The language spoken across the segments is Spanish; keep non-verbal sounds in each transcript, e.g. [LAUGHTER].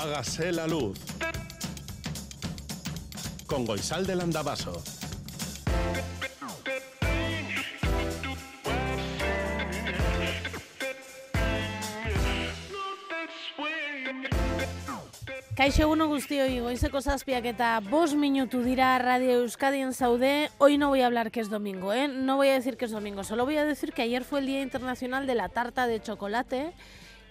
Hágase la luz. Con Goisal del Andabaso. Kaixo eguno guztioi, goizeko zazpiak eta bos minutu dira Radio Euskadi en Saudé. Hoy no voy a hablar que es domingo, ¿eh? No voy a decir que es domingo, solo voy a decir que ayer fue el Día Internacional de la Tarta de Chocolate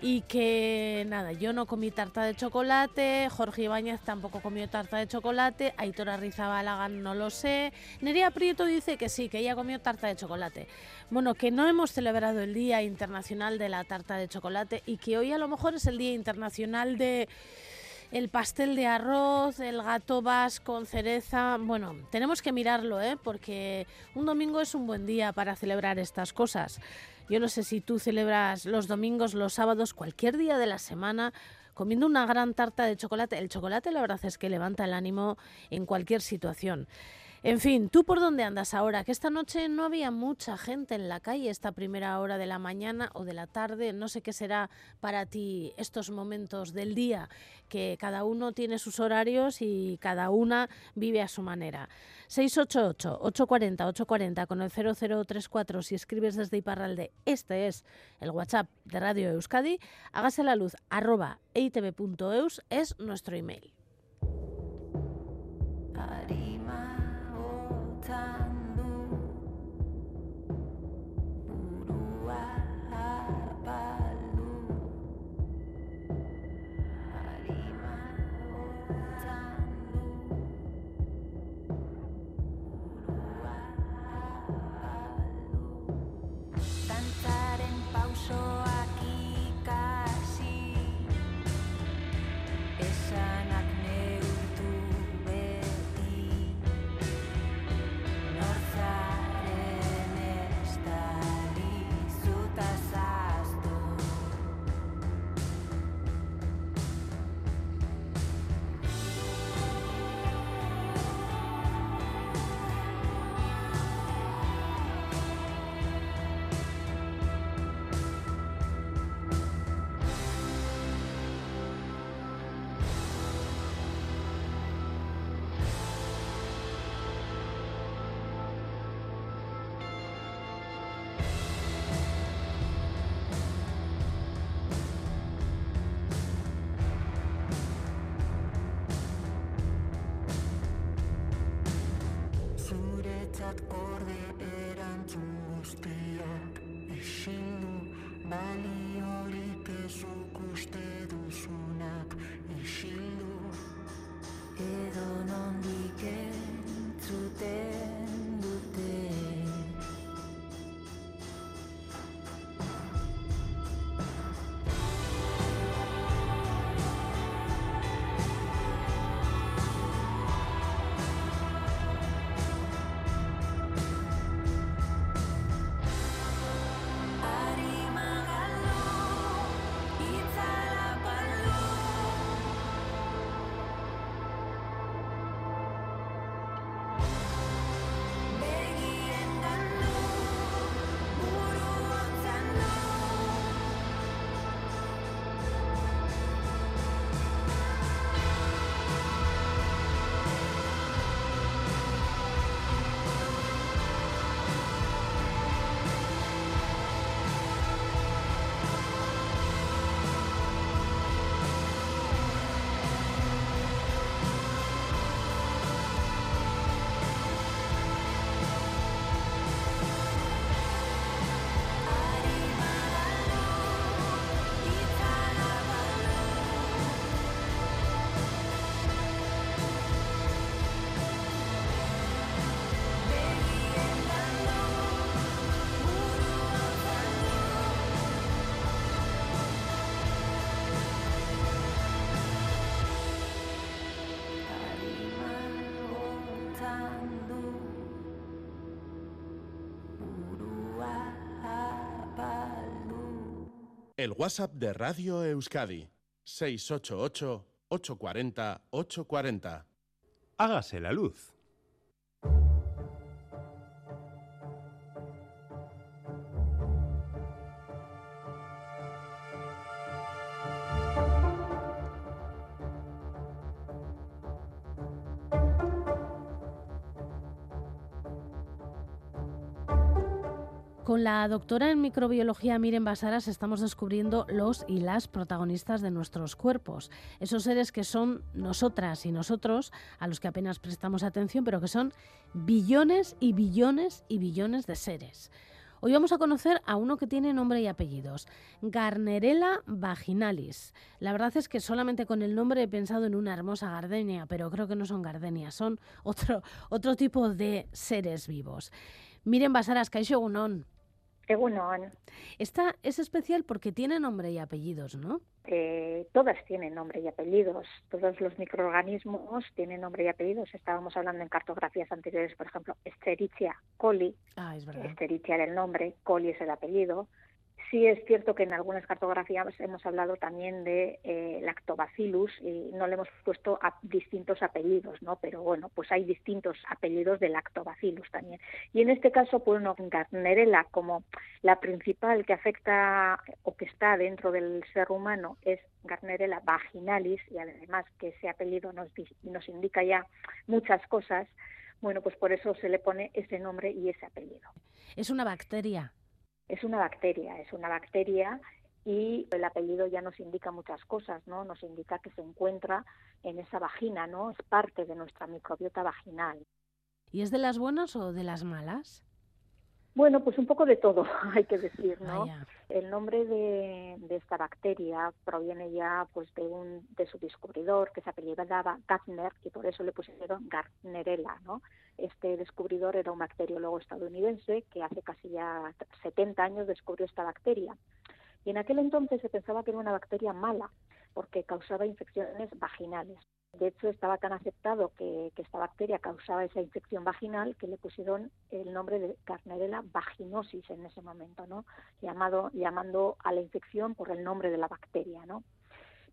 y que nada, yo no comí tarta de chocolate, Jorge Ibáñez tampoco comió tarta de chocolate, Aitor Arrizabalaga no lo sé, Nerea Prieto dice que sí, que ella comió tarta de chocolate. Bueno, que no hemos celebrado el Día Internacional de la Tarta de Chocolate y que hoy a lo mejor es el Día Internacional de el pastel de arroz, el gato vas con cereza. Bueno, tenemos que mirarlo, ¿eh? porque un domingo es un buen día para celebrar estas cosas. Yo no sé si tú celebras los domingos, los sábados, cualquier día de la semana comiendo una gran tarta de chocolate. El chocolate la verdad es que levanta el ánimo en cualquier situación. En fin, ¿tú por dónde andas ahora? Que esta noche no había mucha gente en la calle, esta primera hora de la mañana o de la tarde. No sé qué será para ti estos momentos del día, que cada uno tiene sus horarios y cada una vive a su manera. 688-840-840 con el 0034 si escribes desde Iparralde. Este es el WhatsApp de Radio Euskadi. Hágase la luz arroba eitv.eus es nuestro email. El WhatsApp de Radio Euskadi, 688-840-840. Hágase la luz. Con la doctora en microbiología Miren Basaras estamos descubriendo los y las protagonistas de nuestros cuerpos. Esos seres que son nosotras y nosotros, a los que apenas prestamos atención, pero que son billones y billones y billones de seres. Hoy vamos a conocer a uno que tiene nombre y apellidos, Garnerella vaginalis. La verdad es que solamente con el nombre he pensado en una hermosa gardenia, pero creo que no son gardenias, son otro, otro tipo de seres vivos. Miren Basaras, Kaisho Unón. Egunon. Esta es especial porque tiene nombre y apellidos, ¿no? Eh, todas tienen nombre y apellidos. Todos los microorganismos tienen nombre y apellidos. Estábamos hablando en cartografías anteriores, por ejemplo, Escherichia coli. Ah, es verdad. Escherichia era el nombre, coli es el apellido. Sí es cierto que en algunas cartografías hemos hablado también de eh, lactobacillus y no le hemos puesto a distintos apellidos, ¿no? Pero bueno, pues hay distintos apellidos de lactobacillus también. Y en este caso, pues no, Garnerella como la principal que afecta o que está dentro del ser humano es Garnerella vaginalis y además que ese apellido nos, nos indica ya muchas cosas. Bueno, pues por eso se le pone ese nombre y ese apellido. Es una bacteria. Es una bacteria, es una bacteria y el apellido ya nos indica muchas cosas, ¿no? Nos indica que se encuentra en esa vagina, ¿no? Es parte de nuestra microbiota vaginal. ¿Y es de las buenas o de las malas? Bueno, pues un poco de todo, [LAUGHS] hay que decir, ¿no? Vaya. El nombre de, esta bacteria proviene ya pues de un de su descubridor que se apellidaba Gardner y por eso le pusieron Gardnerella, ¿no? Este descubridor era un bacteriólogo estadounidense que hace casi ya 70 años descubrió esta bacteria. Y en aquel entonces se pensaba que era una bacteria mala porque causaba infecciones vaginales. De hecho, estaba tan aceptado que, que, esta bacteria causaba esa infección vaginal que le pusieron el nombre de Gardnerella vaginosis en ese momento, ¿no? Llamado, llamando a la infección por el nombre de la bacteria, ¿no?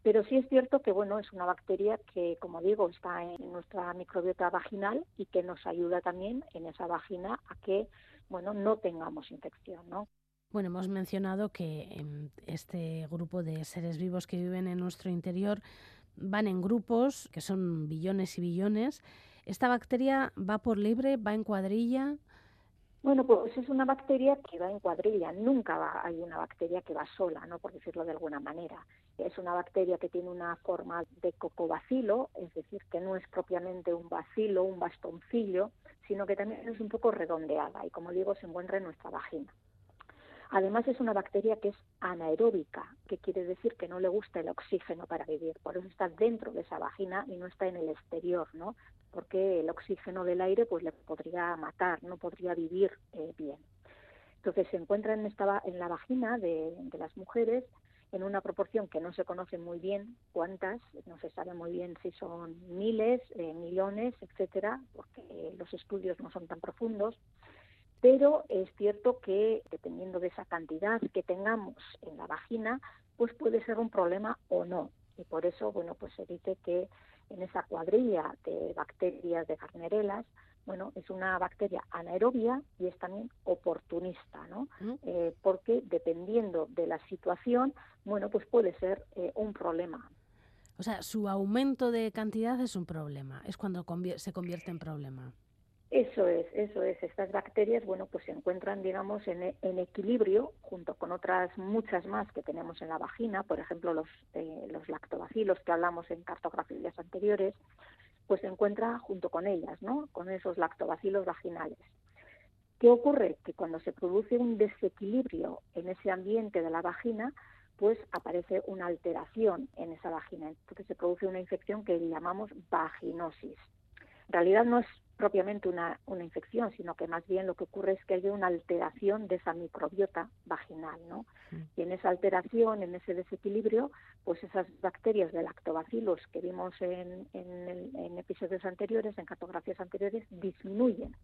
Pero sí es cierto que, bueno, es una bacteria que, como digo, está en nuestra microbiota vaginal y que nos ayuda también en esa vagina a que, bueno, no tengamos infección, ¿no? Bueno, hemos mencionado que este grupo de seres vivos que viven en nuestro interior van en grupos, que son billones y billones. ¿Esta bacteria va por libre, va en cuadrilla? Bueno, pues es una bacteria que va en cuadrilla. Nunca va, hay una bacteria que va sola, ¿no? por decirlo de alguna manera. Es una bacteria que tiene una forma de cocobacilo, es decir, que no es propiamente un bacilo, un bastoncillo, sino que también es un poco redondeada y, como digo, se encuentra en nuestra vagina. Además es una bacteria que es anaeróbica, que quiere decir que no le gusta el oxígeno para vivir, por eso está dentro de esa vagina y no está en el exterior, ¿no? Porque el oxígeno del aire pues le podría matar, no podría vivir eh, bien. Entonces se encuentra en, esta, la vagina de, de las mujeres en una proporción que no se conoce muy bien cuántas, no se sabe muy bien si son miles, eh, millones, etcétera, porque los estudios no son tan profundos pero es cierto que dependiendo de esa cantidad que tengamos en la vagina, pues puede ser un problema o no. Y por eso, bueno, pues se dice que en esa cuadrilla de bacterias de Garnerelas, bueno, es una bacteria anaerobia y es también oportunista, ¿no? Eh, porque dependiendo de la situación, bueno, pues puede ser eh, un problema. O sea, su aumento de cantidad es un problema, es cuando convier se convierte en problema. Eso es, eso es. Estas bacterias, bueno, pues se encuentran, digamos, en, en, equilibrio junto con otras muchas más que tenemos en la vagina, por ejemplo, los, eh, los lactobacilos que hablamos en cartografías anteriores, pues se encuentra junto con ellas, ¿no? Con esos lactobacilos vaginales. ¿Qué ocurre? Que cuando se produce un desequilibrio en ese ambiente de la vagina, pues aparece una alteración en esa vagina. Entonces se produce una infección que llamamos vaginosis. En realidad no es propiamente una, una infección, sino que más bien lo que ocurre es que hay una alteración de esa microbiota vaginal, ¿no? Y en esa alteración, en ese desequilibrio, pues esas bacterias de lactobacillus que vimos en, en, en episodios anteriores, en cartografías anteriores, disminuyen,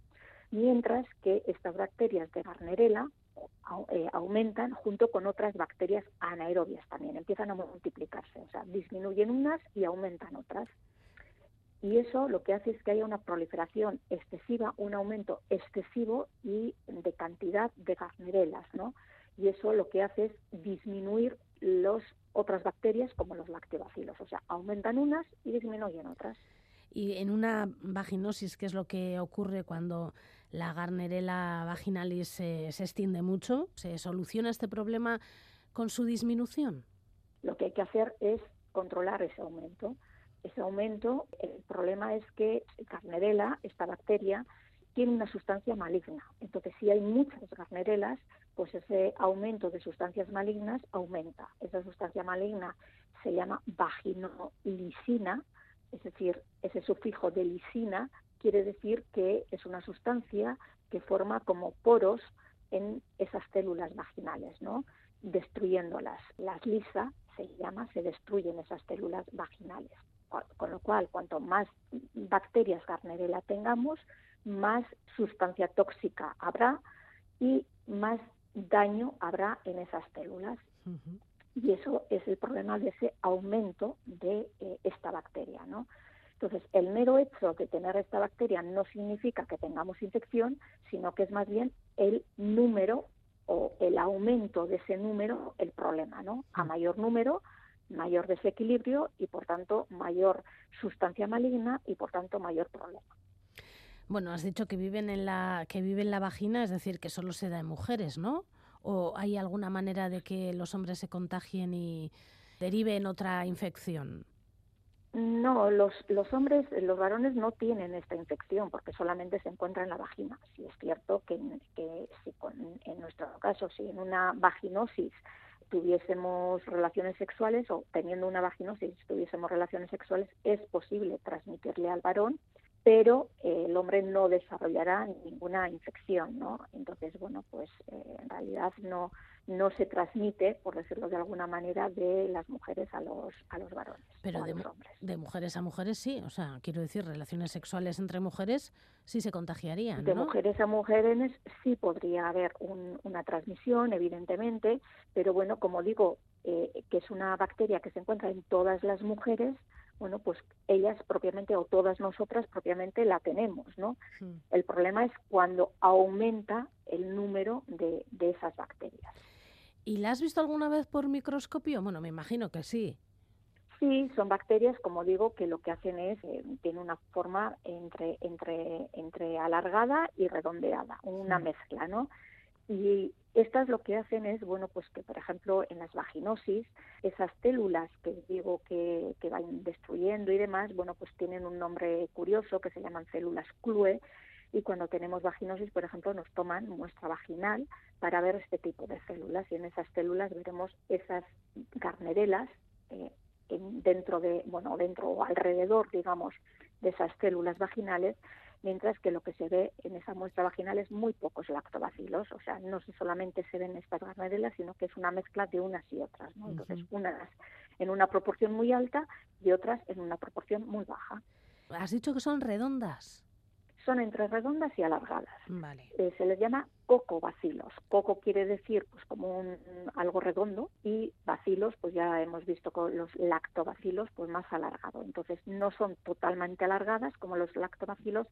mientras que estas bacterias de Garnerella eh, aumentan junto con otras bacterias anaerobias también, empiezan a multiplicarse, o sea, disminuyen unas y aumentan otras y eso lo que hace es que haya una proliferación excesiva, un aumento excesivo y de cantidad de garnerelas, ¿no? Y eso lo que hace es disminuir las otras bacterias como los lactobacilos, o sea, aumentan unas y disminuyen otras. Y en una vaginosis, ¿qué es lo que ocurre cuando la Garnerella vaginalis se, se extiende mucho. ¿Se soluciona este problema con su disminución? Lo que hay que hacer es controlar ese aumento. Ese aumento, el problema es que Garnerella, esta bacteria, tiene una sustancia maligna. Entonces, si hay muchas garnerelas, pues ese aumento de sustancias malignas aumenta. Esa sustancia maligna se llama vaginolisina, es decir, ese sufijo de lisina quiere decir que es una sustancia que forma como poros en esas células vaginales, ¿no? destruyéndolas. Las lisa se llama, se destruyen esas células vaginales. Con lo cual, cuanto más bacterias Garnerella tengamos, más sustancia tóxica habrá y más daño habrá en esas células. Y eso es el problema de ese aumento de eh, esta bacteria, ¿no? Entonces, el mero hecho de tener esta bacteria no significa que tengamos infección, sino que es más bien el número o el aumento de ese número el problema, ¿no? A mayor número, mayor desequilibrio y, por tanto, mayor sustancia maligna y, por tanto, mayor problema. Bueno, has dicho que viven en la que vive en la vagina, es decir, que solo se da en mujeres, ¿no? ¿O hay alguna manera de que los hombres se contagien y derive otra infección? No, los, los hombres, los varones no tienen esta infección porque solamente se encuentra en la vagina. Si es cierto que, que si en nuestro caso, si en una vaginosis tuviésemos relaciones sexuales o teniendo una vaginosis tuviésemos relaciones sexuales, es posible transmitirle al varón pero eh, el hombre no desarrollará ninguna infección, ¿no? Entonces, bueno, pues eh, en realidad no no se transmite, por decirlo de alguna manera, de las mujeres a los a los varones. Pero de, hombres. de mujeres a mujeres sí, o sea, quiero decir, relaciones sexuales entre mujeres sí se contagiarían. De mujeres a mujeres sí podría haber una transmisión, evidentemente, pero bueno, como digo, eh, que es una bacteria que se encuentra en todas las mujeres, bueno, pues ellas propiamente o todas nosotras propiamente la tenemos, ¿no? El problema es cuando aumenta el número de, esas bacterias. ¿Y la has visto alguna vez por microscopio? Bueno, me imagino que sí. Sí, son bacterias, como digo, que lo que hacen es, eh, tiene una forma entre, entre, entre alargada y redondeada, una mezcla, ¿no? Y estas lo que hacen es, bueno, pues que, por ejemplo, en las vaginosis, esas células que digo que, que van destruyendo y demás, bueno, pues tienen un nombre curioso que se llaman células CLUE, y cuando tenemos vaginosis, por ejemplo, nos toman muestra vaginal para ver este tipo de células y en esas células veremos esas garnerelas eh, dentro de, bueno, dentro o alrededor, digamos, de esas células vaginales mientras que lo que se ve en esa muestra vaginal es muy pocos lactobacilos, o sea, no solamente se ven estas garnerelas, sino que es una mezcla de unas y otras, ¿no? Entonces, unas en una proporción muy alta y otras en una proporción muy baja. Has dicho que son redondas. Son entre redondas y alargadas. Vale. Eh, se les llama cocobacilos. Coco quiere decir pues como un, algo redondo y bacilos, pues ya hemos visto con los lactobacilos, pues más alargado. Entonces no son totalmente alargadas como los lactobacilos,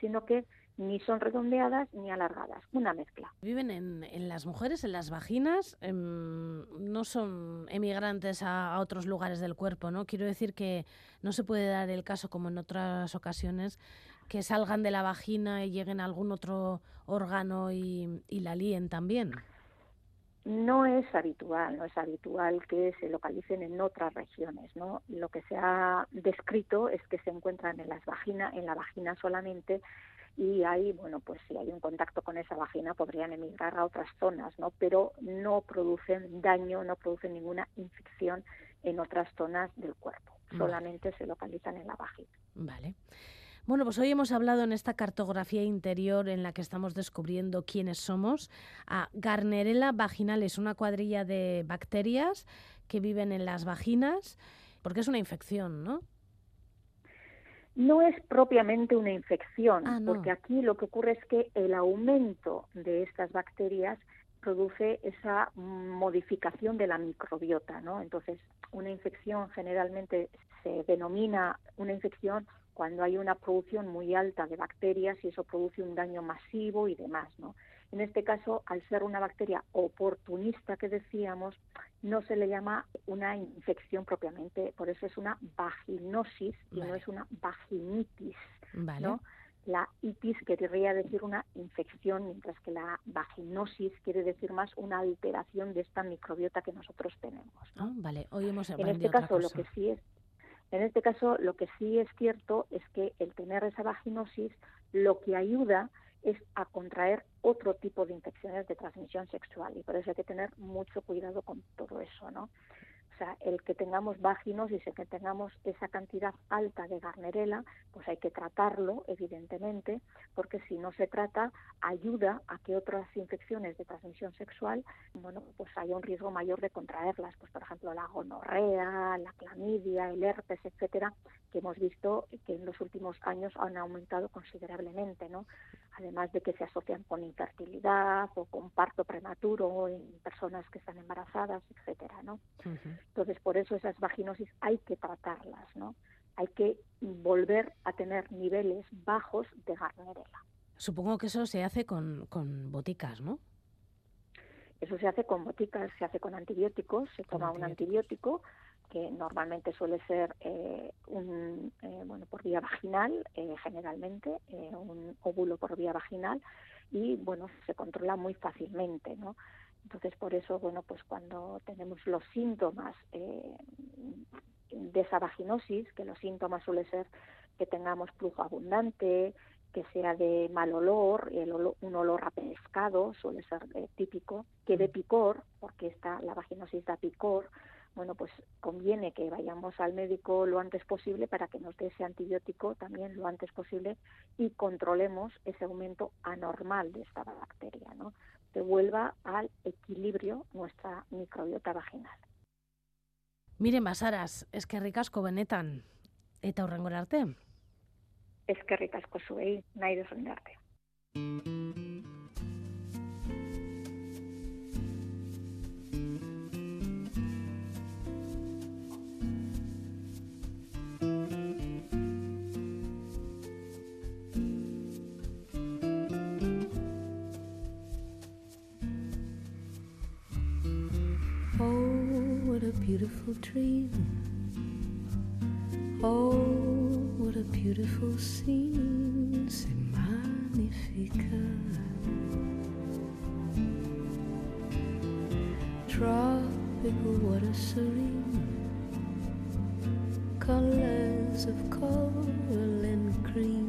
sino que ni son redondeadas ni alargadas, una mezcla. Viven en, en las mujeres, en las vaginas, em, no son emigrantes a, a, otros lugares del cuerpo, ¿no? Quiero decir que no se puede dar el caso, como en otras ocasiones, que salgan de la vagina y lleguen a algún otro órgano y, la líen también. No es habitual, no es habitual que se localicen en otras regiones, ¿no? Lo que se ha descrito es que se encuentran en las vaginas, en la vagina solamente y ahí, bueno, pues si hay un contacto con esa vagina podrían emigrar a otras zonas, ¿no? Pero no producen daño, no producen ninguna infección en otras zonas del cuerpo, solamente se localizan en la vagina. Vale. Bueno, pues hoy hemos hablado en esta cartografía interior en la que estamos descubriendo quiénes somos a Garnerella vaginalis, una cuadrilla de bacterias que viven en las vaginas, porque es una infección, ¿no? No es propiamente una infección, Ah, porque aquí lo que ocurre es que el aumento de estas bacterias produce esa modificación de la microbiota, ¿no? Entonces, una infección generalmente se denomina una infección cuando hay una producción muy alta de bacterias y eso produce un daño masivo y demás, ¿no? En este caso, al ser una bacteria oportunista que decíamos, no se le llama una infección propiamente, por eso es una vaginosis y no es una vaginitis, ¿no? la itis querría decir una infección, mientras que la vaginosis quiere decir más una alteración de esta microbiota que nosotros tenemos. Ah, vale, hoy hemos En este caso, lo que sí es, en este caso, lo que sí es cierto es que el tener esa vaginosis lo que ayuda es a contraer otro tipo de infecciones de transmisión sexual y por eso hay que tener mucho cuidado con todo eso, ¿no? O sea, el que tengamos vaginosis, el que tengamos esa cantidad alta de garnerela, pues hay que tratarlo, evidentemente, porque si no se trata, ayuda a que otras infecciones de transmisión sexual, bueno, pues haya un riesgo mayor de contraerlas, pues por ejemplo la gonorrea, la clamidia, el herpes, etcétera, que hemos visto que en los últimos años han aumentado considerablemente, ¿no? Además de que se asocian con infertilidad o con parto prematuro en personas que están embarazadas, etcétera, ¿no? Entonces, por eso esas vaginosis hay que tratarlas, ¿no? Hay que volver a tener niveles bajos de garnerela. Supongo que eso se hace con, con boticas, ¿no? Eso se hace con boticas, se hace con antibióticos, se toma un antibiótico que normalmente suele ser eh, un, eh, bueno, por vía vaginal, eh, generalmente, un óvulo por vía vaginal, y bueno, se controla muy fácilmente, ¿no? Entonces, por eso, bueno, pues cuando tenemos los síntomas eh, de esa vaginosis, que los síntomas suele ser que tengamos flujo abundante, que sea de mal olor, el un olor a pescado suele ser eh, típico, que de picor, porque está la vaginosis da picor, bueno, pues conviene que vayamos al médico lo antes posible para que nos dé ese antibiótico también lo antes posible y controlemos ese aumento anormal de esta bacteria, ¿no? Que vuelva al equilibrio nuestra microbiota vaginal. Miren, basaras, es que ricasco benetan, eta horrengora arte. Es que ricasco zuei, nahi beautiful dream. Oh, what a beautiful scene. C'est magnifique. Tropical water serene. Colors of coral and cream.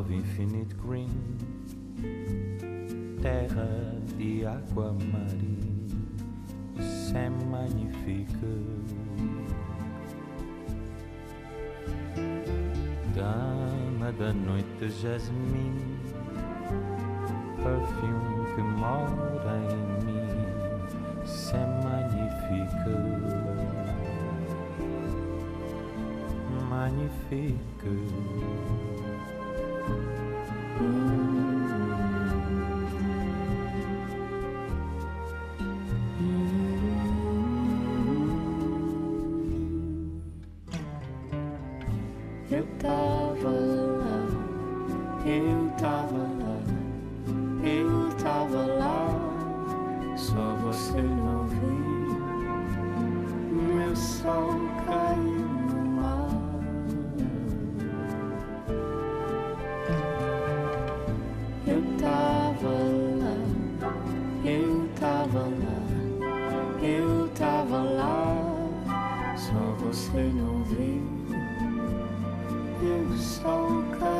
Of infinite green, terra de água marinha, isso é. Dama da noite, jasmim, perfume que mora em mim, isso é. Magnífico. E o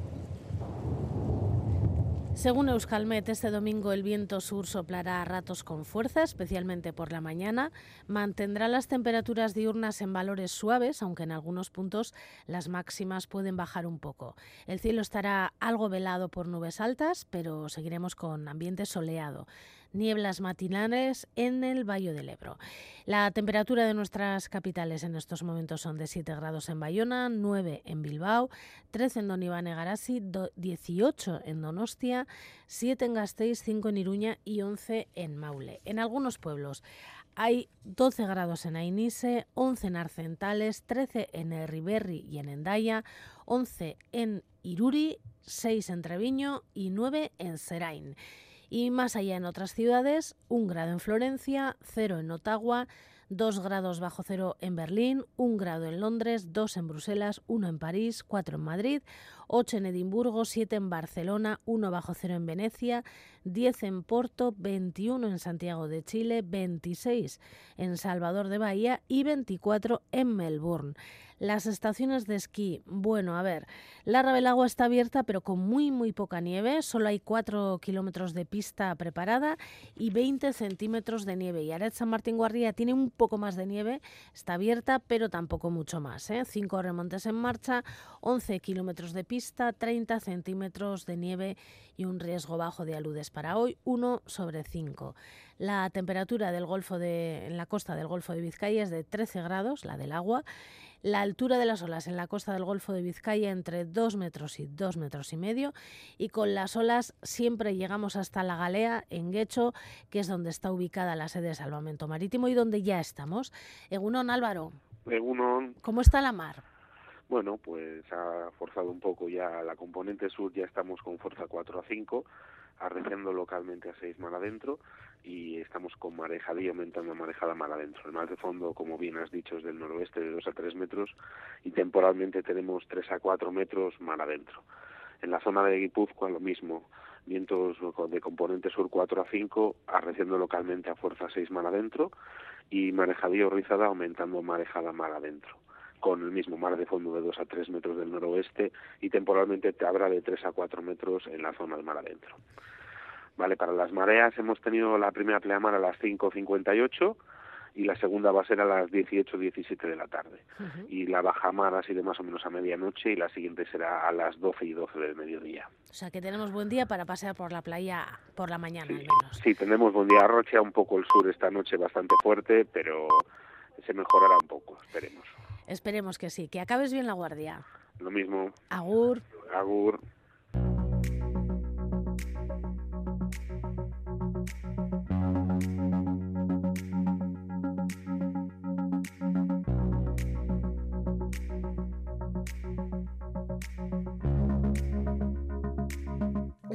Según Euskalmet, este domingo el viento sur soplará a ratos con fuerza, especialmente por la mañana. Mantendrá las temperaturas diurnas en valores suaves, aunque en algunos puntos las máximas pueden bajar un poco. El cielo estará algo velado por nubes altas, pero seguiremos con ambiente soleado nieblas matinales en el Valle del Ebro. La temperatura de nuestras capitales en estos momentos son de 7 grados en Bayona, 9 en Bilbao, 13 en Don Iván Egarasi, 18 en Donostia, 7 en Gasteiz, 5 en Iruña y 11 en Maule. En algunos pueblos hay 12 grados en Ainise, 11 en Arcentales, 13 en Herriberri y en Endaya, 11 en Iruri, 6 en Treviño y 9 en Serain. Y más allá en otras ciudades, un grado en Florencia, cero en Ottawa, dos grados bajo cero en Berlín, un grado en Londres, dos en Bruselas, uno en París, cuatro en Madrid, ocho en Edimburgo, siete en Barcelona, uno bajo cero en Venecia, 10 en Porto, 21 en Santiago de Chile, 26 en Salvador de Bahía y 24 en Melbourne. Las estaciones de esquí, bueno, a ver, la Rabelagua está abierta pero con muy muy poca nieve, solo hay 4 kilómetros de pista preparada y 20 centímetros de nieve. Y Aret San Martín Guarría tiene un poco más de nieve, está abierta pero tampoco mucho más. ¿eh? 5 remontes en marcha, 11 kilómetros de pista, 30 centímetros de nieve y un riesgo bajo de aludes para hoy, 1 sobre 5. La temperatura del Golfo de, en la costa del Golfo de Vizcaya es de 13 grados, la del agua. La altura de las olas en la costa del Golfo de Vizcaya entre 2 metros y 2 metros y medio. Y con las olas siempre llegamos hasta la Galea, en Guecho, que es donde está ubicada la sede de salvamento marítimo y donde ya estamos. Egunon Álvaro, Egunon, ¿cómo está la mar? bueno, pues ha forzado un poco ya la componente sur, ya estamos con fuerza 4 a 5, arreciando localmente a 6 mar adentro y estamos con marejada y aumentando marejada mar adentro. El mar de fondo, como bien has dicho, es del noroeste de 2 a 3 metros y temporalmente tenemos 3 a 4 metros mar adentro. En la zona de Guipúzcoa lo mismo, vientos de componente sur 4 a 5, arreciando localmente a fuerza 6 mar adentro y marejadía rizada aumentando marejada mar adentro con el mismo mar de fondo de 2 a 3 metros del noroeste y temporalmente te habrá de 3 a 4 metros en la zona del mar adentro. Vale, para las mareas hemos tenido la primera pleamar a las 5.58 y la segunda va a ser a las 18-17 de la tarde. Ujú. Y la bajamar ha sido más o menos a medianoche y la siguiente será a las 12 y 12 del mediodía. O sea que tenemos buen día para pasear por la playa por la mañana al menos. Sí, tenemos buen día. Arrocha un poco el sur esta noche bastante fuerte, pero se mejorará un poco, esperemos. Esperemos que sí, que acabes bien la guardia. Lo mismo, Agur. Agur.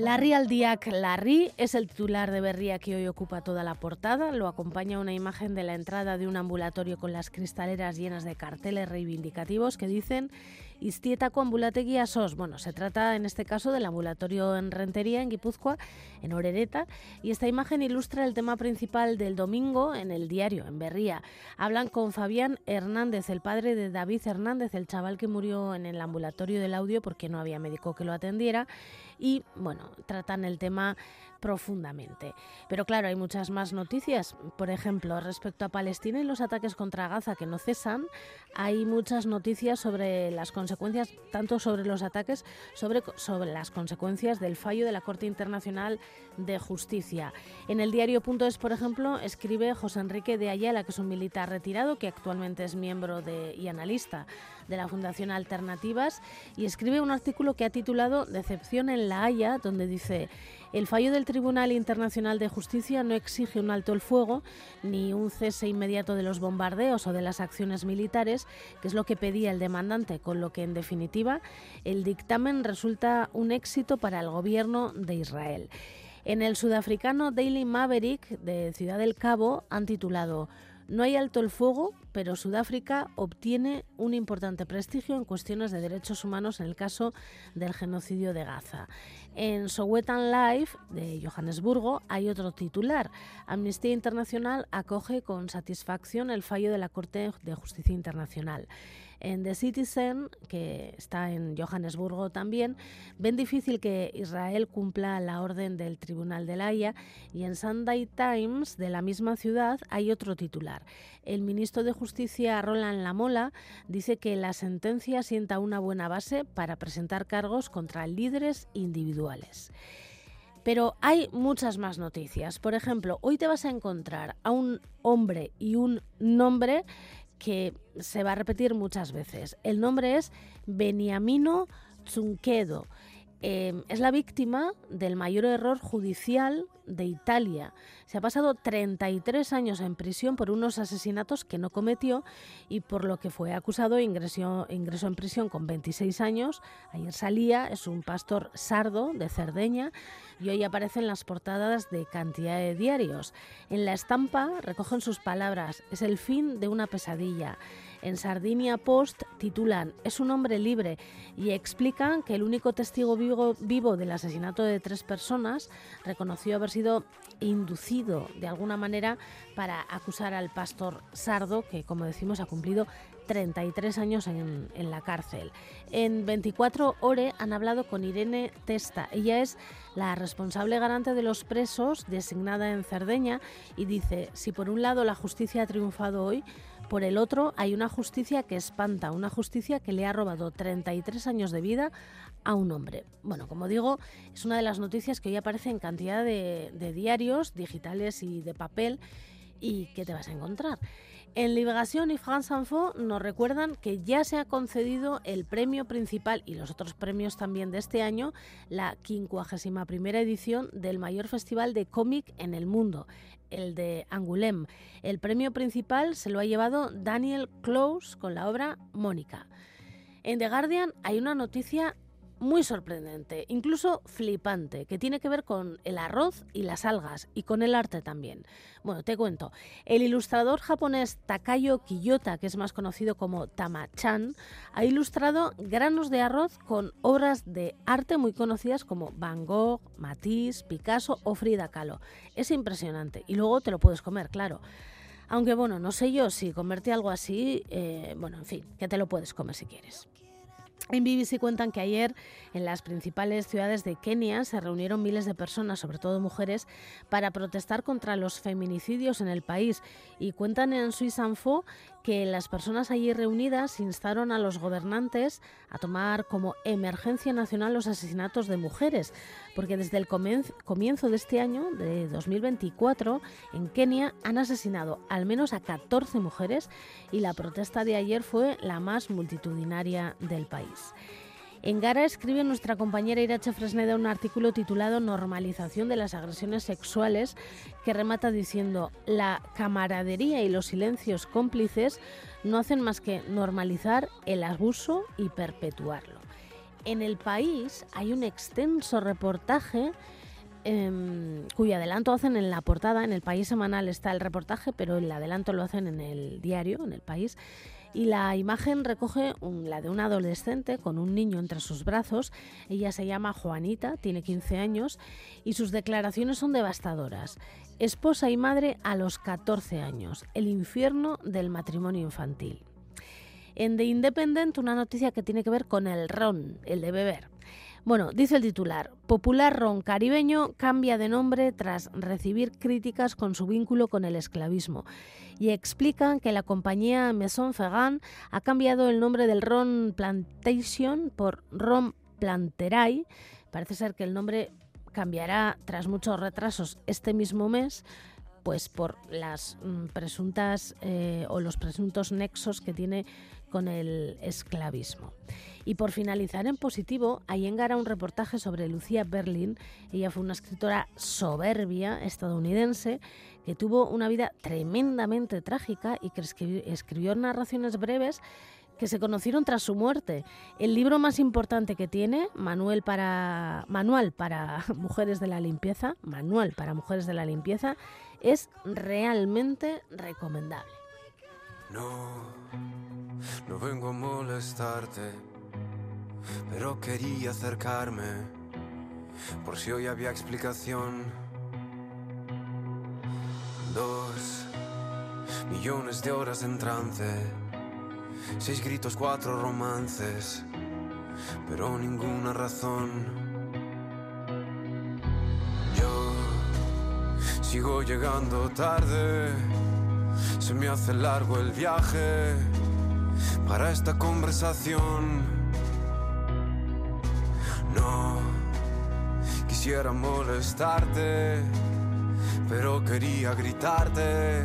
Larry Aldiac Larry es el titular de Berría que hoy ocupa toda la portada. Lo acompaña una imagen de la entrada de un ambulatorio con las cristaleras llenas de carteles reivindicativos que dicen Istietako ambulategia sos. Bueno, se trata en este caso del ambulatorio en Rentería, en Guipúzcoa, en Orereta, y esta imagen ilustra el tema principal del domingo en el diario, en Berría. Hablan con Fabián Hernández, el padre de David Hernández, el chaval que murió en el ambulatorio del audio porque no había médico que lo atendiera, y bueno, tratan el tema profundamente. Pero claro, hay muchas más noticias. Por ejemplo, respecto a Palestina y los ataques contra Gaza que no cesan, hay muchas noticias sobre las consecuencias, tanto sobre los ataques, sobre, sobre las consecuencias del fallo de la Corte Internacional de Justicia. En el diario.es, por ejemplo, escribe José Enrique de Ayala, que es un militar retirado, que actualmente es miembro de, y analista de la Fundación Alternativas, y escribe un artículo que ha titulado Decepción en la Haya, donde dice el fallo del Tribunal Internacional de Justicia no exige un alto el fuego ni un cese inmediato de los bombardeos o de las acciones militares, que es lo que pedía el demandante, con lo que en definitiva el dictamen resulta un éxito para el gobierno de Israel. En el sudafricano Daily Maverick de Ciudad del Cabo han titulado no hay alto el fuego, pero Sudáfrica obtiene un importante prestigio en cuestiones de derechos humanos en el caso del genocidio de Gaza. En Sowetan Life de Johannesburgo hay otro titular. Amnistía Internacional acoge con satisfacción el fallo de la Corte de Justicia Internacional. En The Citizen, que está en Johannesburgo también, ven difícil que Israel cumpla la orden del Tribunal de la Haya y en Sunday Times de la misma ciudad hay otro titular. El ministro de Justicia, Roland Lamola, dice que la sentencia sienta una buena base para presentar cargos contra líderes individuales. Pero hay muchas más noticias. Por ejemplo, hoy te vas a encontrar a un hombre y un nombre que se va a repetir muchas veces. El nombre es Beniamino Zunquedo. Eh, es la víctima del mayor error judicial de Italia. Se ha pasado 33 años en prisión por unos asesinatos que no cometió y por lo que fue acusado ingresó, ingresó en prisión con 26 años. Ayer salía, es un pastor sardo de Cerdeña y hoy aparece en las portadas de cantidad de diarios. En la estampa recogen sus palabras, es el fin de una pesadilla. En Sardinia Post titulan Es un hombre libre y explican que el único testigo vivo, vivo del asesinato de tres personas reconoció haber sido inducido de alguna manera para acusar al pastor Sardo, que como decimos ha cumplido 33 años en, en, la cárcel. En 24 horas han hablado con Irene Testa. Ella es la responsable garante de los presos designada en Cerdeña y dice, si por un lado la justicia ha triunfado hoy, por el otro, hay una justicia que espanta, una justicia que le ha robado 33 años de vida a un hombre. Bueno, como digo, es una de las noticias que hoy aparece en cantidad de, de diarios digitales y de papel y que te vas a encontrar. En Liberación y France Info nos recuerdan que ya se ha concedido el premio principal y los otros premios también de este año, la 51 edición del mayor festival de cómic en el mundo, el de Angoulême. El premio principal se lo ha llevado Daniel Close con la obra Mónica. En The Guardian hay una noticia muy sorprendente, incluso flipante, que tiene que ver con el arroz y las algas y con el arte también. Bueno, te cuento. El ilustrador japonés Takayo Kiyota, que es más conocido como Tama-chan, ha ilustrado granos de arroz con obras de arte muy conocidas como Van Gogh, Matisse, Picasso o Frida Kahlo. Es impresionante y luego te lo puedes comer, claro. Aunque bueno, no sé yo si comerte algo así, eh, bueno, en fin, que te lo puedes comer si quieres. En BBC cuentan que ayer en las principales ciudades de Kenia se reunieron miles de personas, sobre todo mujeres, para protestar contra los feminicidios en el país. Y cuentan en Swiss Info que las personas allí reunidas instaron a los gobernantes a tomar como emergencia nacional los asesinatos de mujeres, porque desde el comienzo de este año, de 2024, en Kenia han asesinado al menos a 14 mujeres y la protesta de ayer fue la más multitudinaria del país. En Gara escribe nuestra compañera Irache Fresneda un artículo titulado Normalización de las agresiones sexuales que remata diciendo la camaradería y los silencios cómplices no hacen más que normalizar el abuso y perpetuarlo. En el país hay un extenso reportaje em, cuyo adelanto hacen en la portada. En el país semanal está el reportaje, pero el adelanto lo hacen en el diario, en el país. Y la imagen recoge la de una adolescente con un niño entre sus brazos. Ella se llama Juanita, tiene 15 años y sus declaraciones son devastadoras. Esposa y madre a los 14 años. El infierno del matrimonio infantil. En The Independent, una noticia que tiene que ver con el ron, el de beber. Bueno, dice el titular, popular ron caribeño cambia de nombre tras recibir críticas con su vínculo con el esclavismo. Y explican que la compañía Maison Ferrand ha cambiado el nombre del ron Plantation por ron Planteray. Parece ser que el nombre cambiará tras muchos retrasos este mismo mes, pues por las mm, presuntas eh, o los presuntos nexos que tiene el esclavismo. Y por finalizar en positivo, Allenga hará un reportaje sobre Lucía Berlin. Ella fue una escritora soberbia estadounidense que tuvo una vida tremendamente trágica y que escri- escribió narraciones breves que se conocieron tras su muerte. El libro más importante que tiene, Manuel para, Manual para [LAUGHS] Mujeres de la Limpieza, Manual para Mujeres de la Limpieza, es realmente recomendable. No, no vengo a molestarte, pero quería acercarme por si hoy había explicación. Dos millones de horas en trance, seis gritos, cuatro romances, pero ninguna razón. Yo sigo llegando tarde. Se me hace largo el viaje para esta conversación. No quisiera molestarte, pero quería gritarte.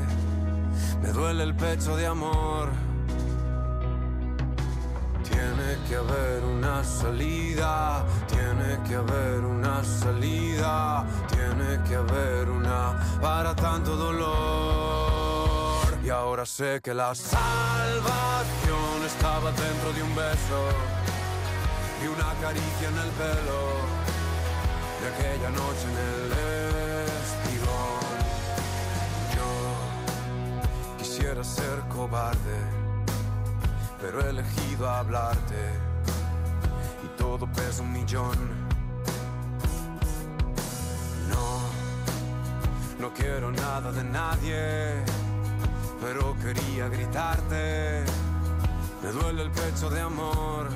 Me duele el pecho de amor. Tiene que haber una salida, tiene que haber una salida, tiene que haber una para tanto dolor. Ahora sé que la salvación estaba dentro de un beso y una caricia en el pelo de aquella noche en el espigón. Yo quisiera ser cobarde pero he elegido hablarte y todo pesa un millón. No, no quiero nada de nadie, pero quería gritarte. Me duele el pecho de amor.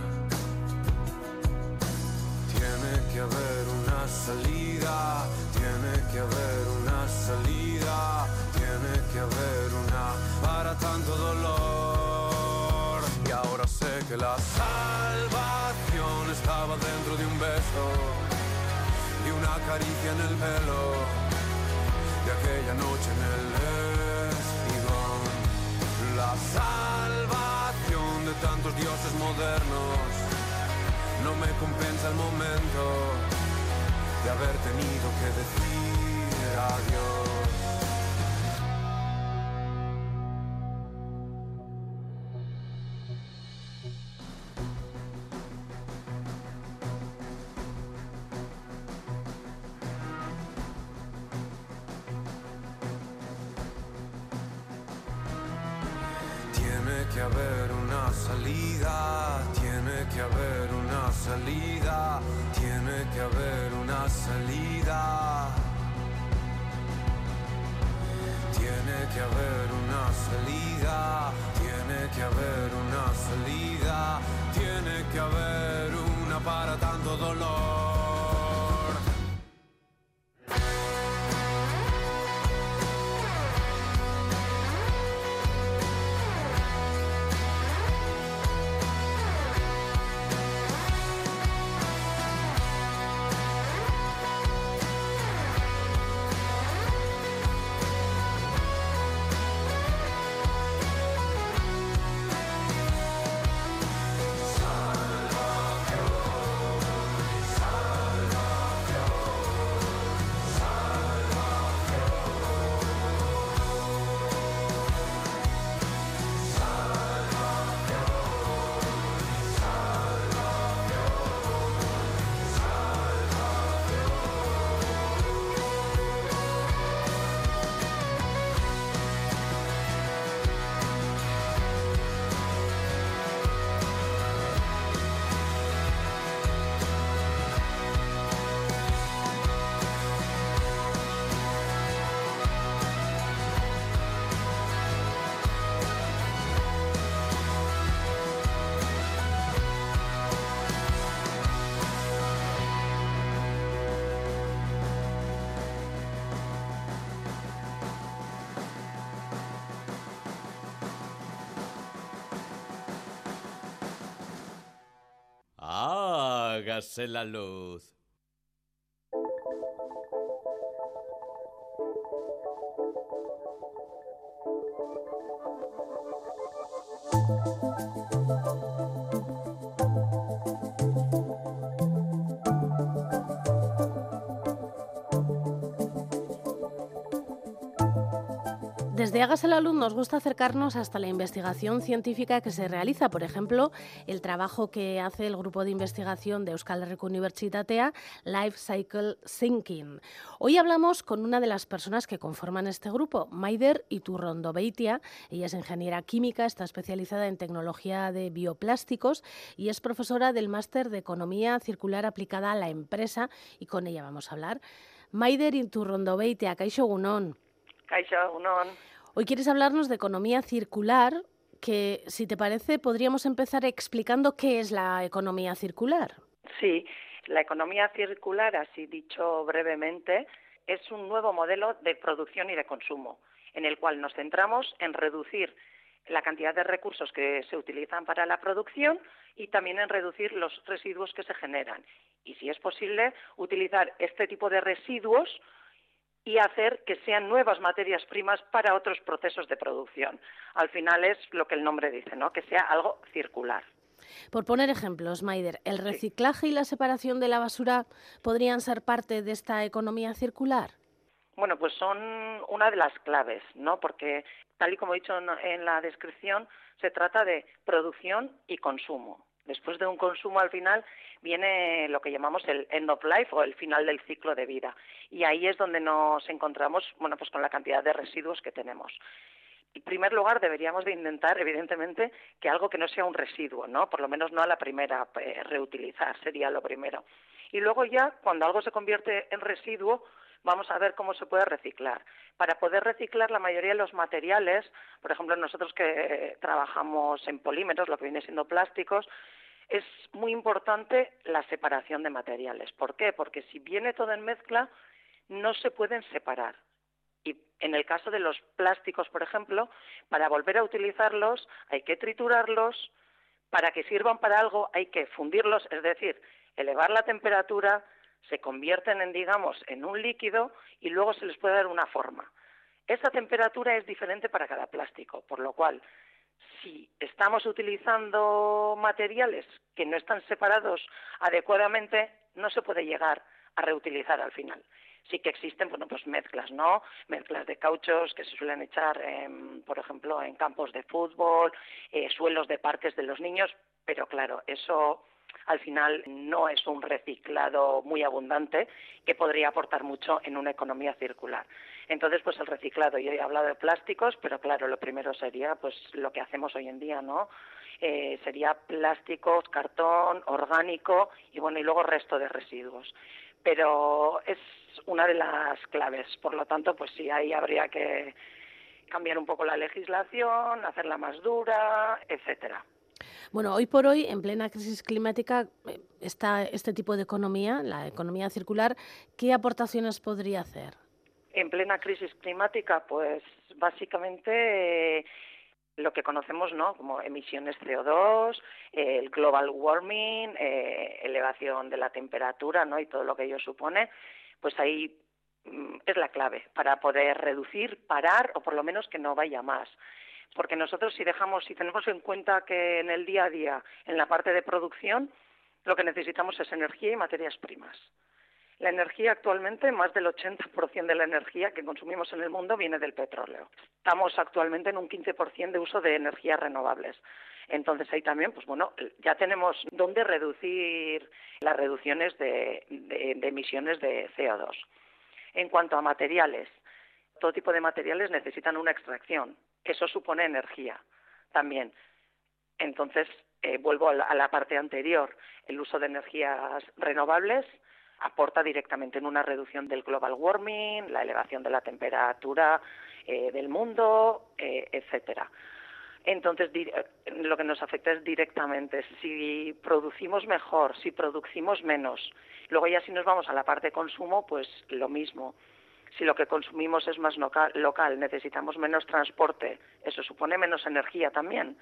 Tiene que haber una salida, tiene que haber una salida, tiene que haber una para tanto dolor. Y ahora sé que la salvación estaba dentro de un beso y una caricia en el pelo de aquella noche en el salvación de tantos dioses modernos no me compensa el momento de haber tenido que decir adiós. Tiene que haber una salida, tiene que haber una salida, tiene que haber una salida. Tiene que haber una salida, tiene que haber una salida, tiene que haber una para tanto dolor. Hágase la luz. Desde Hágase la Luz nos gusta acercarnos hasta la investigación científica que se realiza, por ejemplo, el trabajo que hace el grupo de investigación de Euskal Herriko Unibertsitatea, Life Cycle Thinking. Hoy hablamos con una de las personas que conforman este grupo, Maider Iturrondo Beitia. Ella es ingeniera química, está especializada en tecnología de bioplásticos y es profesora del máster de Economía Circular aplicada a la empresa y con ella vamos a hablar. Maider Iturrondo Beitia, Kaixo Gunón. Kaixo. Hoy quieres hablarnos de economía circular, que si te parece podríamos empezar explicando qué es la economía circular. Sí, la economía circular, así dicho brevemente, es un nuevo modelo de producción y de consumo, en el cual nos centramos en reducir la cantidad de recursos que se utilizan para la producción y también en reducir los residuos que se generan. Y si es posible, utilizar este tipo de residuos y hacer que sean nuevas materias primas para otros procesos de producción. Al final es lo que el nombre dice, ¿no? Que sea algo circular. Por poner ejemplos, Maider, ¿el reciclaje y la separación de la basura podrían ser parte de esta economía circular? Bueno, pues son una de las claves, ¿no? Porque, tal y como he dicho en la descripción, se trata de producción y consumo. Después de un consumo al final viene lo que llamamos el end of life o el final del ciclo de vida. Y ahí es donde nos encontramos, bueno, pues con la cantidad de residuos que tenemos. En primer lugar, deberíamos de intentar, evidentemente, que algo que no sea un residuo, ¿no? Por lo menos no a la primera, eh, reutilizar sería lo primero. Y luego ya, cuando algo se convierte en residuo, vamos a ver cómo se puede reciclar. Para poder reciclar la mayoría de los materiales, por ejemplo, nosotros que trabajamos en polímeros, lo que viene siendo plásticos, es muy importante la separación de materiales. ¿Por qué? Porque si viene todo en mezcla, no se pueden separar. Y en el caso de los plásticos, por ejemplo, para volver a utilizarlos hay que triturarlos, para que sirvan para algo hay que fundirlos, es decir, elevar la temperatura, se convierten en, digamos, en un líquido y luego se les puede dar una forma. Esa temperatura es diferente para cada plástico, por lo cual, si estamos utilizando materiales que no están separados adecuadamente, no se puede llegar a reutilizar al final. Sí que existen, bueno, pues mezclas, ¿no? Mezclas de cauchos que se suelen echar, por ejemplo, en campos de fútbol, eh, suelos de parques de los niños, pero claro, eso al final no es un reciclado muy abundante que podría aportar mucho en una economía circular. Entonces, pues el reciclado, yo he hablado de plásticos, pero claro, lo primero sería pues lo que hacemos hoy en día, ¿no? Eh, sería plásticos, cartón, orgánico y bueno, y luego resto de residuos. Pero es una de las claves, por lo tanto, pues sí, ahí habría que cambiar un poco la legislación, hacerla más dura, etcétera. Bueno, hoy por hoy, en plena crisis climática, eh, está este tipo de economía, la economía circular, ¿qué aportaciones podría hacer? En plena crisis climática, pues básicamente eh, lo que conocemos, ¿no? Como emisiones CO2, eh, el global warming, elevación de la temperatura, ¿no? Y todo lo que ello supone, pues ahí mm, es la clave para poder reducir, parar o por lo menos que no vaya más porque nosotros si dejamos, si tenemos en cuenta que en el día a día, en la parte de producción, lo que necesitamos es energía y materias primas. La energía actualmente, más del 80% de la energía que consumimos en el mundo viene del petróleo. Estamos actualmente en un 15% de uso de energías renovables. Entonces ahí también, pues bueno, ya tenemos dónde reducir las reducciones de, de emisiones de CO2. En cuanto a materiales, todo tipo de materiales necesitan una extracción eso supone energía también. Entonces, eh, vuelvo a la, parte anterior, el uso de energías renovables aporta directamente en una reducción del global warming, la elevación de la temperatura eh, del mundo, eh, etcétera. Entonces, lo que nos afecta es directamente si producimos mejor, si producimos menos. Luego ya si nos vamos a la parte de consumo, pues lo mismo si lo que consumimos es más local, necesitamos menos transporte, eso supone menos energía también.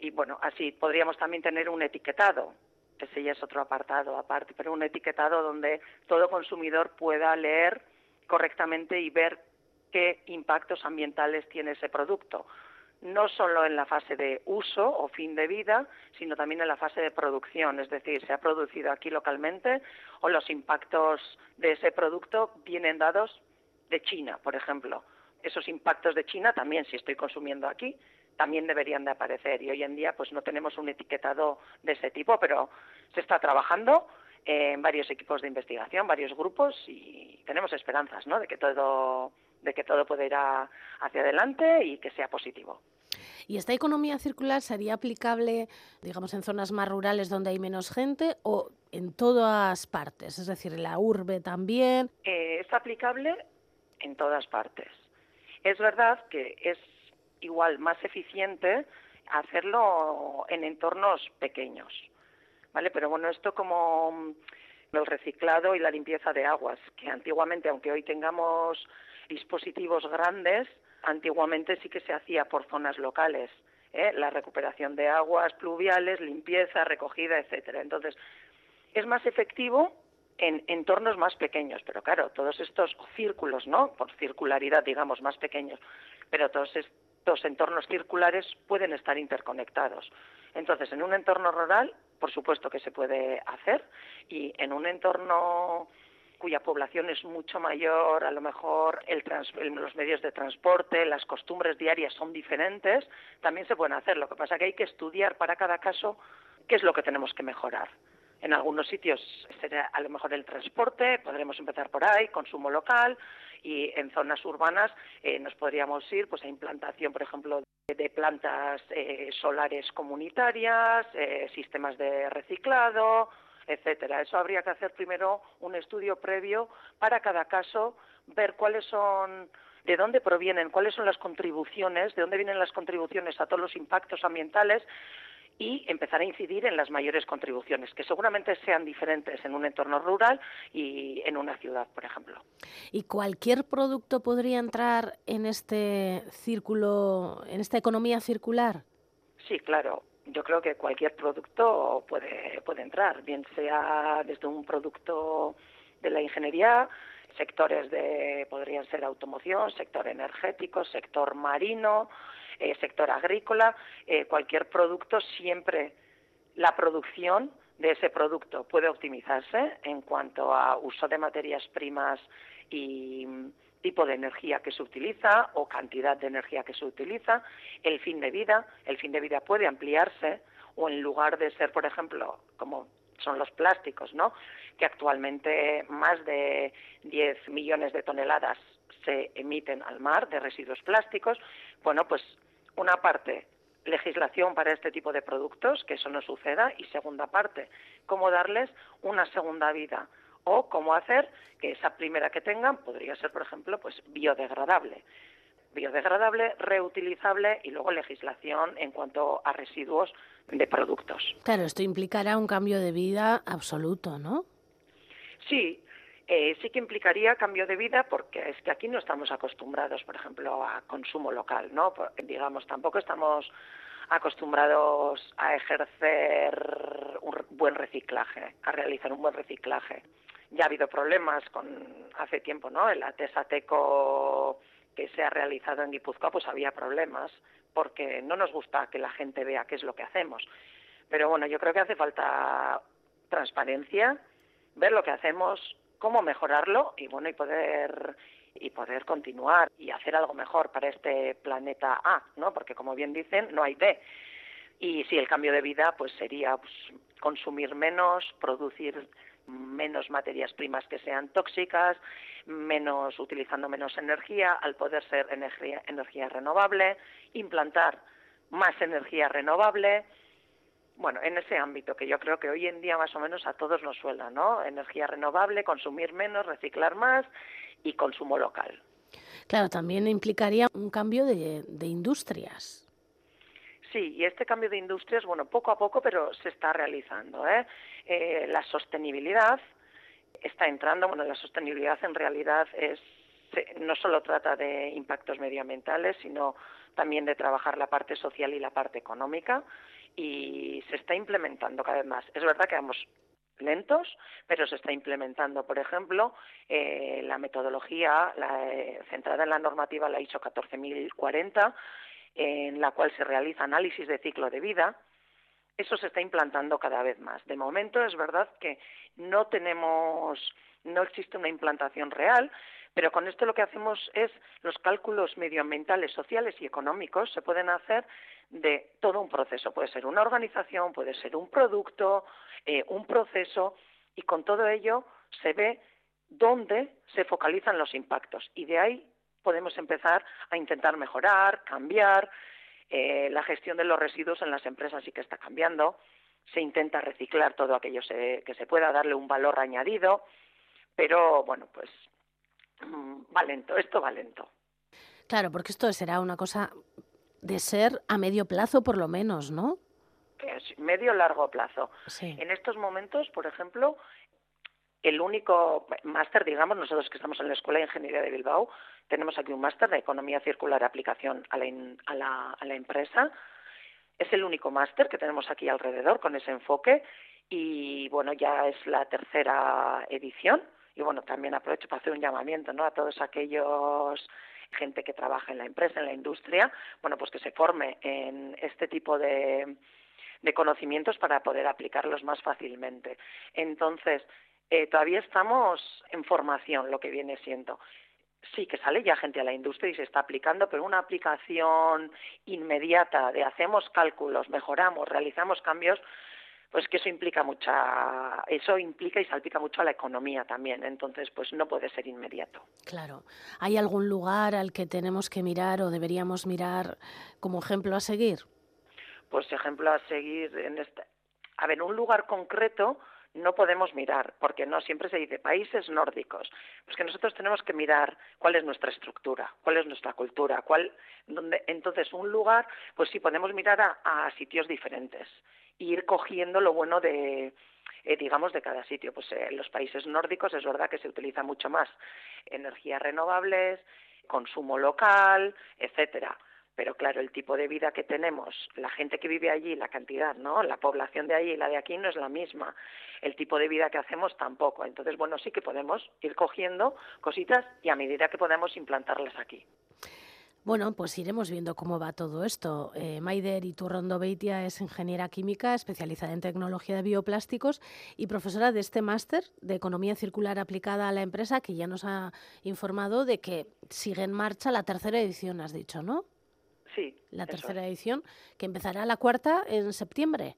Y bueno, así podríamos también tener un etiquetado ese ya es otro apartado aparte, pero un etiquetado donde todo consumidor pueda leer correctamente y ver qué impactos ambientales tiene ese producto no solo en la fase de uso o fin de vida, sino también en la fase de producción, es decir, se ha producido aquí localmente o los impactos de ese producto vienen dados de China, por ejemplo. Esos impactos de China también, si estoy consumiendo aquí, también deberían de aparecer y hoy en día pues no tenemos un etiquetado de ese tipo, pero se está trabajando en varios equipos de investigación, varios grupos y tenemos esperanzas, ¿no? De que todo de que todo pueda ir hacia adelante y que sea positivo. ¿Y esta economía circular sería aplicable, digamos, en zonas más rurales donde hay menos gente o en todas partes? Es decir, en la urbe también. Eh, es aplicable en todas partes. Es verdad que es igual más eficiente hacerlo en entornos pequeños, ¿vale? Pero bueno, esto como el reciclado y la limpieza de aguas, que antiguamente, aunque hoy tengamos dispositivos grandes, antiguamente sí que se hacía por zonas locales, ¿eh? la recuperación de aguas pluviales, limpieza, recogida, etcétera. Entonces, es más efectivo en entornos más pequeños, pero claro, todos estos círculos, ¿no? Por circularidad, digamos, más pequeños, pero todos estos entornos circulares pueden estar interconectados. Entonces, en un entorno rural, por supuesto que se puede hacer, y en un entorno cuya población es mucho mayor, a lo mejor el los medios de transporte, las costumbres diarias son diferentes, también se pueden hacer. Lo que pasa que hay que estudiar para cada caso qué es lo que tenemos que mejorar. En algunos sitios será a lo mejor el transporte, podremos empezar por ahí, consumo local, y en zonas urbanas eh, nos podríamos ir pues a implantación, por ejemplo, de, plantas eh, solares comunitarias, eh, sistemas de reciclado, etcétera. Eso habría que hacer primero un estudio previo para cada caso, ver cuáles son de dónde provienen, cuáles son las contribuciones, de dónde vienen las contribuciones a todos los impactos ambientales y empezar a incidir en las mayores contribuciones, que seguramente sean diferentes en un entorno rural y en una ciudad, por ejemplo. ¿Y cualquier producto podría entrar en este círculo, en esta economía circular? Sí, claro yo creo que cualquier producto puede, puede entrar, bien sea desde un producto de la ingeniería, sectores de podrían ser automoción, sector energético, sector marino, eh, sector agrícola, eh, cualquier producto siempre la producción de ese producto puede optimizarse en cuanto a uso de materias primas y tipo de energía que se utiliza o cantidad de energía que se utiliza, el fin de vida, el fin de vida puede ampliarse o en lugar de ser, por ejemplo, como son los plásticos, ¿no? Que actualmente más de 10 millones de toneladas se emiten al mar de residuos plásticos, bueno, pues una parte legislación para este tipo de productos, que eso no suceda, y segunda parte, cómo darles una segunda vida o cómo hacer que esa primera que tengan podría ser, por ejemplo, pues biodegradable biodegradable, reutilizable y luego legislación en cuanto a residuos de productos. Claro, esto implicará un cambio de vida absoluto, ¿no? Sí, eh, sí que implicaría cambio de vida porque es que aquí no estamos acostumbrados, por ejemplo, a consumo local, ¿no? digamos, tampoco estamos acostumbrados a ejercer un buen reciclaje, a realizar un buen reciclaje ya ha habido problemas con hace tiempo, ¿no? El atesateco que se ha realizado en Guipúzcoa, pues había problemas porque no nos gusta que la gente vea qué es lo que hacemos. Pero bueno, yo creo que hace falta transparencia, ver lo que hacemos, cómo mejorarlo y bueno, y poder y poder continuar y hacer algo mejor para este planeta A, ¿no? Porque como bien dicen, no hay B. Y si el cambio de vida pues sería pues, consumir menos, producir menos materias primas que sean tóxicas, menos utilizando menos energía, al poder ser energía, energía renovable, implantar más energía renovable, bueno, en ese ámbito que yo creo que hoy en día más o menos a todos nos suena, ¿no? Energía renovable, consumir menos, reciclar más y consumo local. Claro, también implicaría un cambio de, de industrias. Sí, y este cambio de industrias, bueno, poco a poco, pero se está realizando. ¿eh? Eh, la sostenibilidad está entrando. Bueno, la sostenibilidad en realidad es no solo trata de impactos medioambientales, sino también de trabajar la parte social y la parte económica y se está implementando cada vez más. Es verdad que vamos lentos, pero se está implementando, por ejemplo, eh, la metodología la, eh, centrada en la normativa, la ISO 14040, en la cual se realiza análisis de ciclo de vida. Eso se está implantando cada vez más. De momento es verdad que no tenemos, no existe una implantación real, pero con esto lo que hacemos es los cálculos medioambientales, sociales y económicos se pueden hacer de todo un proceso. Puede ser una organización, puede ser un producto, eh, un proceso, y con todo ello se ve dónde se focalizan los impactos. Y de ahí podemos empezar a intentar mejorar, cambiar. Eh, la gestión de los residuos en las empresas sí que está cambiando. Se intenta reciclar todo aquello que se pueda, darle un valor añadido. Pero bueno, pues mm, va lento, esto va lento. Claro, porque esto será una cosa de ser a medio plazo por lo menos, ¿no? Es medio largo plazo. Sí. En estos momentos, por ejemplo, el único máster, digamos, nosotros que estamos en la Escuela de Ingeniería de Bilbao, tenemos aquí un máster de Economía Circular Aplicación a la, a la, a la empresa. Es el único máster que tenemos aquí alrededor con ese enfoque y, bueno, ya es la tercera edición. Y, bueno, también aprovecho para hacer un llamamiento ¿no? a todos aquellos gente que trabaja en la empresa, en la industria, bueno, pues que se forme en este tipo de, de conocimientos para poder aplicarlos más fácilmente. Entonces, eh, todavía estamos en formación, lo que viene siendo. Sí, que sale ya gente a la industria y se está aplicando, pero una aplicación inmediata de hacemos cálculos, mejoramos, realizamos cambios, pues que eso implica mucha, eso implica y salpica mucho a la economía también, entonces pues no puede ser inmediato. Claro. ¿Hay algún lugar al que tenemos que mirar o deberíamos mirar como ejemplo a seguir? Pues ejemplo a seguir en este, a ver, un lugar concreto no podemos mirar, porque no siempre se dice países nórdicos. Pues que nosotros tenemos que mirar cuál es nuestra estructura, cuál es nuestra cultura, cuál, donde, entonces un lugar, pues sí podemos mirar a, a sitios diferentes ir cogiendo lo bueno de, eh, digamos, de cada sitio. Pues eh, en los países nórdicos es verdad que se utiliza mucho más energías renovables, consumo local, etcétera. Pero claro, el tipo de vida que tenemos, la gente que vive allí, la cantidad, ¿no? La población de allí y la de aquí no es la misma. El tipo de vida que hacemos tampoco. Entonces, bueno, sí que podemos ir cogiendo cositas y a medida que podemos implantarlas aquí. Bueno, pues iremos viendo cómo va todo esto. Eh, Maider Iturrondo Beitia es ingeniera química especializada en tecnología de bioplásticos y profesora de este máster de economía circular aplicada a la empresa que ya nos ha informado de que sigue en marcha la tercera edición, has dicho, ¿no? Sí. La tercera edición que empezará la cuarta en septiembre.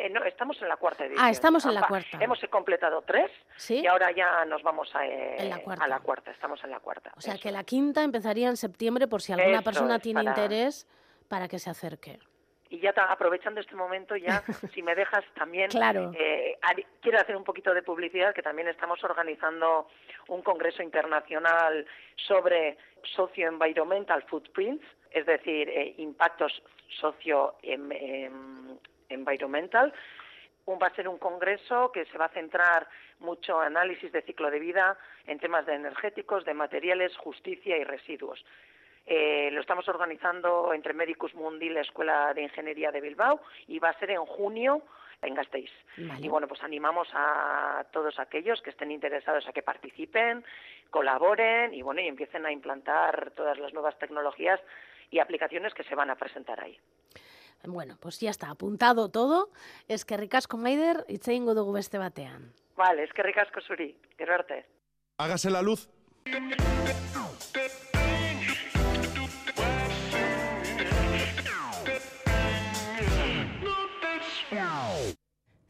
Eh, no, estamos en la cuarta edición. Ah, estamos en la cuarta. Hemos completado tres ¿Sí? y ahora ya nos vamos a, eh, la cuarta. a, la cuarta. Estamos en la cuarta. O sea que la quinta empezaría en septiembre por si alguna Eso persona tiene para- interés para que se acerque. Y ya aprovechando este momento, ya, [LAUGHS] si me dejas también, Claro. eh, quiero hacer un poquito de publicidad, que también estamos organizando un congreso internacional sobre socio-environmental footprints, es decir, eh, impactos socio-environmental. Va a ser un congreso que se va a centrar mucho en análisis de ciclo de vida en temas de energéticos, de materiales, justicia y residuos. Eh, lo estamos organizando entre Medicus Mundi, la Escuela de Ingeniería de Bilbao, y va a ser en junio en Gasteiz. Vale. Y bueno, pues animamos a todos aquellos que estén interesados a que participen, colaboren y bueno, y empiecen a implantar todas las nuevas tecnologías y aplicaciones que se van a presentar ahí. Bueno, pues ya está apuntado todo. Es que ricasco Maider hitz egingo dugu beste batean. Vale, es que ricasco zuri, gero arte. Hágase la luz.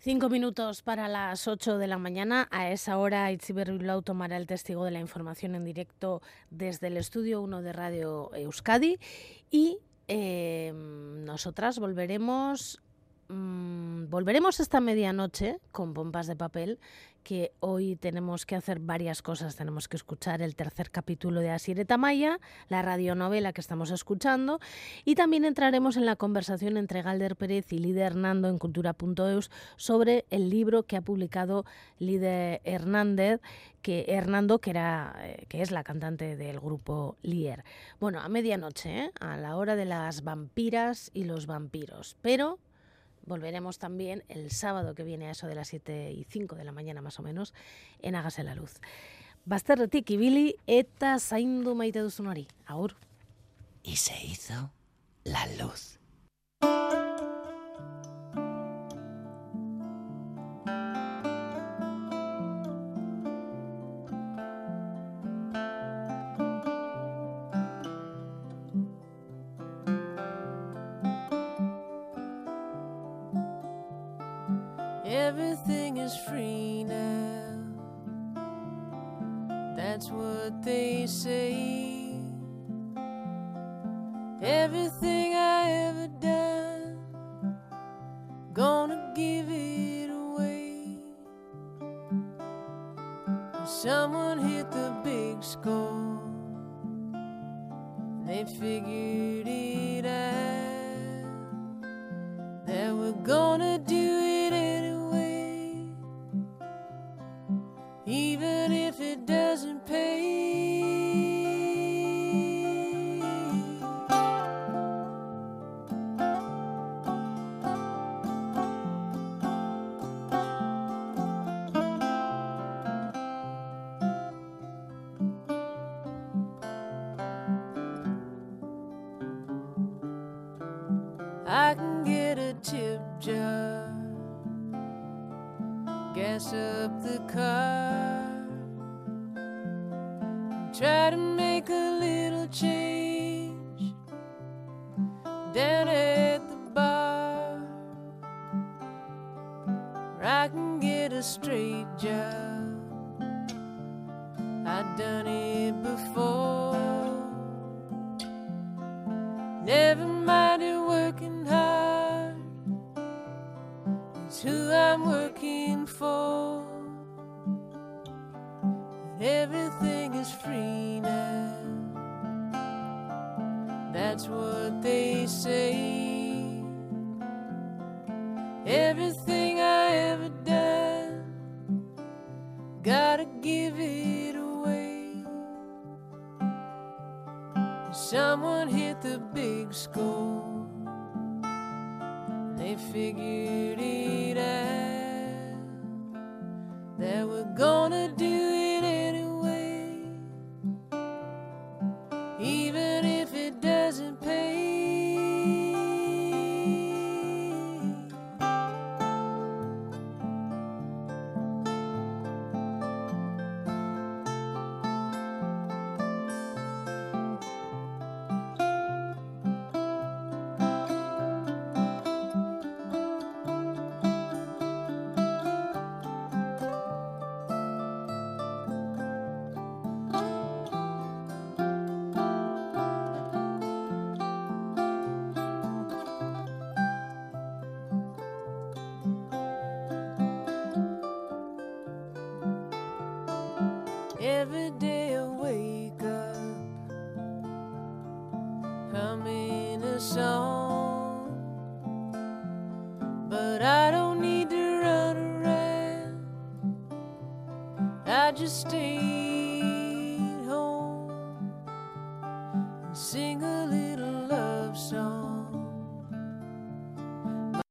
Cinco minutos para las ocho de la mañana. A esa hora, Itziber Bilbao tomará el testigo de la información en directo desde el estudio 1 de Radio Euskadi. Y eh, nosotras volveremos mm, volveremos esta medianoche con pompas de papel, que hoy tenemos que hacer varias cosas. Tenemos que escuchar el tercer capítulo de Asiere Tamaya, la radionovela que estamos escuchando, y también entraremos en la conversación entre Galder Pérez y Lidia Hernando en cultura.eus sobre el libro que ha publicado Lidia Hernández, que Hernando, que, era, eh, que es la cantante del grupo Lier. Bueno, a medianoche, ¿eh? a la hora de las vampiras y los vampiros. Pero volveremos también el sábado que viene a eso de las 7 y 5 de la mañana más o menos en Hágase la Luz. Bazterretik ibili eta zaindu maite duzun hori. Y se hizo la luz. Everything is free now. That's what they say. Everything is free now. That's what they say. Everything I ever done, gotta give it away. Someone hit the big score. They figured it out that we're gonna do